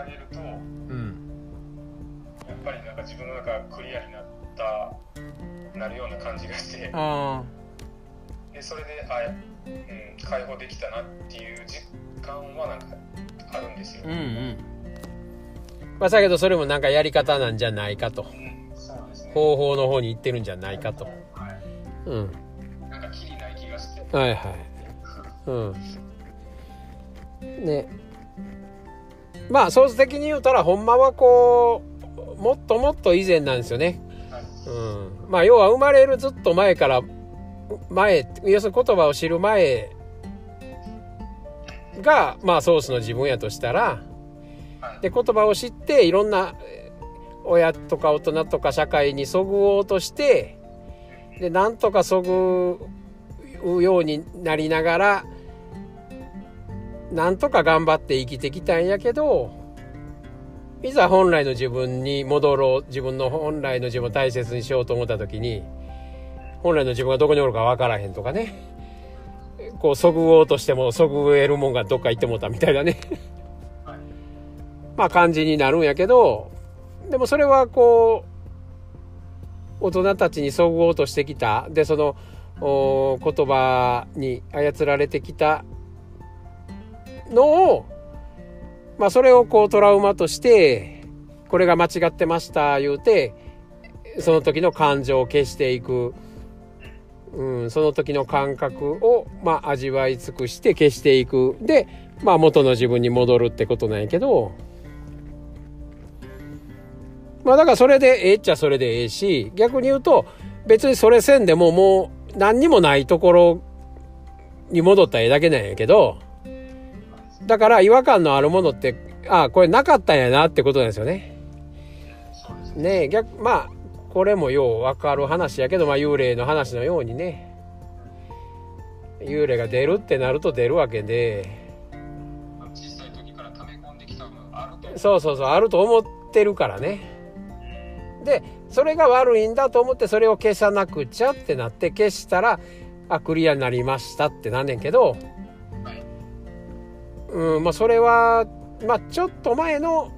あげると、うん。やっぱりなんか自分の中がクリアになったなるような感じがしてあでそれであ、うん、解放できたなっていう実感はなんかあるんですよ、あうんうん。まあだけどそれもなんかやり方なんじゃないかと。うんね。方法の方に行ってるんじゃないかと。はい。うん。なんかきりない気がして。はいはい。うん。ねまあ総的に言うたらほんまはこうもっともっと以前なんですよね。はいうん。まあ要は生まれるずっと前から前要するに言葉を知る前がまあソースの自分やとしたら。はい。で言葉を知っていろんなえー親とか大人とか社会にそぐおうとしてでなんとかそぐようになりながらなんとか頑張って生きてきたんやけどいざ本来の自分に戻ろう自分の本来の自分を大切にしようと思った時に本来の自分がどこにおるか分からへんとかね。こうそぐおうとしてもそぐえるもんがどっか行ってもうたみたいなね。はい。まあ感じになるんやけどでもそれはこう大人たちにそぐおうとしてきた。でそのお言葉に操られてきたのをまあそれをこうトラウマとしてこれが間違ってました言うてその時の感情を消していく、うん、その時の感覚をまあ味わい尽くして消していく。でまあ元の自分に戻るってことなんやけど。まあだからそれでええっちゃそれでええし逆に言うと別にそれせんでももう何にもないところに戻ったらええだけなんやけど。だから違和感のあるものってああこれなかったんやなってことですよね。ね。逆まあこれもよう分かる話やけど、まあ、幽霊の話のようにね。幽霊が出るってなると出るわけで。そうそうそうあると思ってるからね。でそれが悪いんだと思ってそれを消さなくちゃってなって消したらあクリアになりましたってなんねんけどはいうんまあそれはまあちょっと前の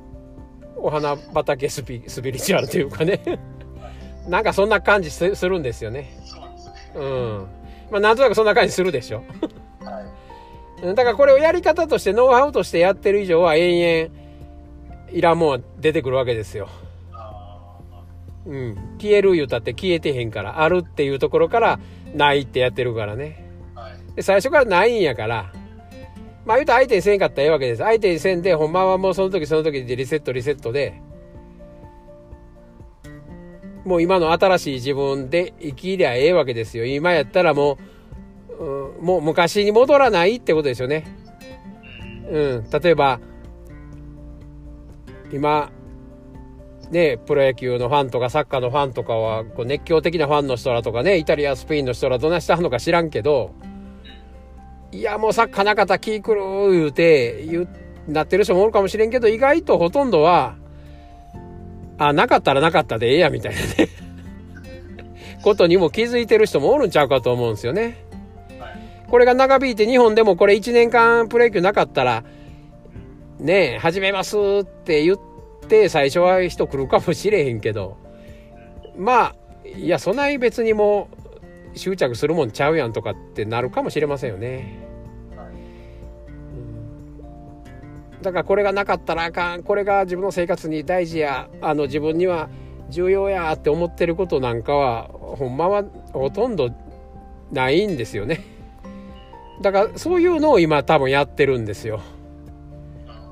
お花畑スピスピリチュアルというかね なんかそんな感じすするんですよねそうなんまあなんとなくそんな感じするでしょだからこれをやり方としてノウハウとしてやってる以上は延々いらんもんは出てくるわけですよ。あうん。消える言うたって消えてへんから、あるっていうところからないってやってるからね。で、最初からないんやから、まあ言うと相手にせんかったらええわけです。相手にせんで、ほんまはもうその時その時でリセットリセットで、もう今の新しい自分で生きりゃええわけですよ。今やったらもう、うんもう昔に戻らないってことですよね。うん。例えば、今、ね、プロ野球のファンとかサッカーのファンとかは、こう熱狂的なファンの人らとかね、イタリア、スペインの人らどんないしたのか知らんけど、いや、もうサッカーなかったら気狂う言うて、言う、なってる人もおるかもしれんけど、意外とほとんどは、あ、なかったらなかったでええや、みたいなね。ことにも気づいてる人もおるんちゃうかと思うんですよね。はいこれが長引いて日本でもこれ1年間プロ野球なかったら、ねえ、始めますって言って最初は人来るかもしれへんけど、まあ、いや、そない別にもう執着するもんちゃうやんとかってなるかもしれませんよね。はいだからこれがなかったらあかん、これが自分の生活に大事や、あの自分には重要やって思ってることなんかは、ほんまはほとんどないんですよね。だからそういうのを今多分やってるんですよ。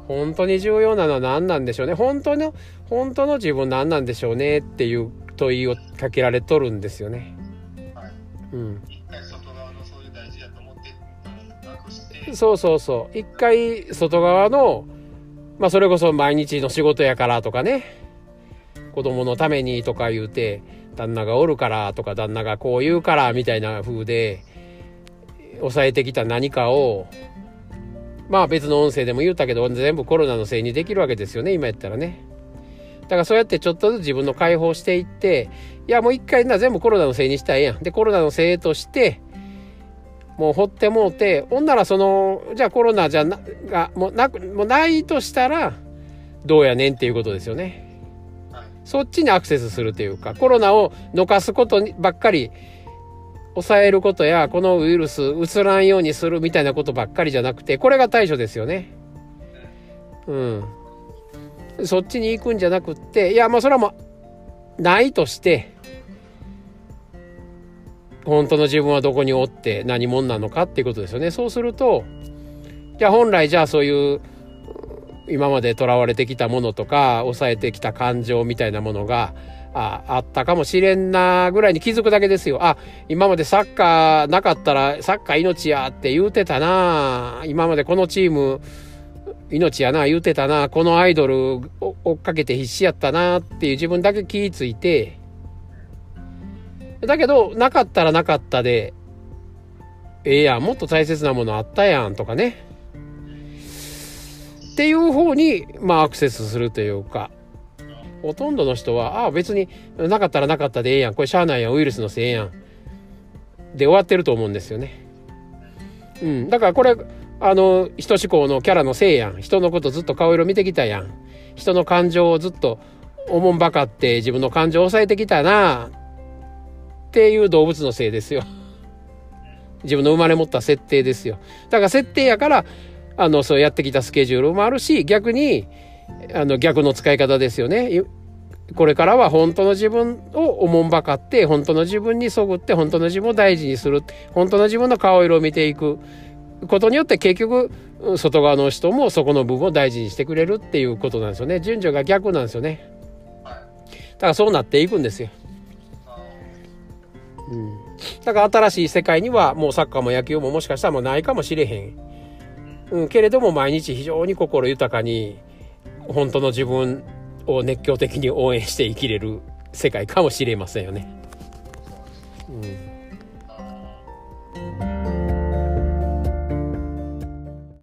本当に重要なのは何なんでしょうね。本当の、本当の自分何なんでしょうねっていう問いをかけられとるんですよね。うん。一回外側のそういう大事だと思ってたのをなくしてそうそうそう。一回外側の、まあそれこそ毎日の仕事やからとかね、子供のためにとか言うて、旦那がおるからとか旦那がこう言うからみたいな風で、抑えてきた何かを、まあ別の音声でも言ったけど、全部コロナのせいにできるわけですよね、今やったらね。だからそうやってちょっとずつ自分の解放していって、いやもう一回な全部コロナのせいにしたらええやん。で、コロナのせいとして、もう放ってもうて、ほんならその、じゃあコロナじゃな、が、もうなく、もうないとしたら、どうやねんっていうことですよね。はいそっちにアクセスするというか、コロナをのかすことにばっかり抑えることや、このウイルス移らんようにするみたいなことばっかりじゃなくて、これが対処ですよね。うん。そっちに行くんじゃなくって、いや、まあそれはもう、ないとして、本当の自分はどこにおって何者なのかっていうことですよね。そうすると、じゃあ本来じゃあそういう今まで囚われてきたものとか抑えてきた感情みたいなものがああったかもしれんなぐらいに気づくだけですよ。あ、今までサッカーなかったらサッカー命やって言うてたな今までこのチーム命やな言うてたなこのアイドル追っかけて必死やったなっていう自分だけ気ぃついてだけどなかったらなかったでええやんもっと大切なものあったやんとかね。っていう方にまあアクセスするというかほとんどの人はああ別になかったらなかったでええやんこれしゃあないやんウイルスのせいやんで終わってると思うんですよね。うんだからこれあの人志向のキャラのせいやん。人のことずっと顔色見てきたやん。人の感情をずっとおもんばかって自分の感情を抑えてきたな。っていう動物のせいですよ。自分の生まれ持った設定ですよ。だから設定やからあのそうやってきたスケジュールもあるし逆にあの逆の使い方ですよね。いこれからは本当の自分をおもんばかって本当の自分にそぐって本当の自分を大事にする本当の自分の顔色を見ていくことによって結局うん外側の人もそこの部分を大事にしてくれるっていうことなんですよね。順序が逆なんですよね。はい。だからそうなっていくんですよ、あうん、だから新しい世界にはもうサッカーも野球ももしかしたらもうないかもしれへん、うん、けれども毎日非常に心豊かに本当の自分を熱狂的に応援して生きれる世界かもしれませんよね、うん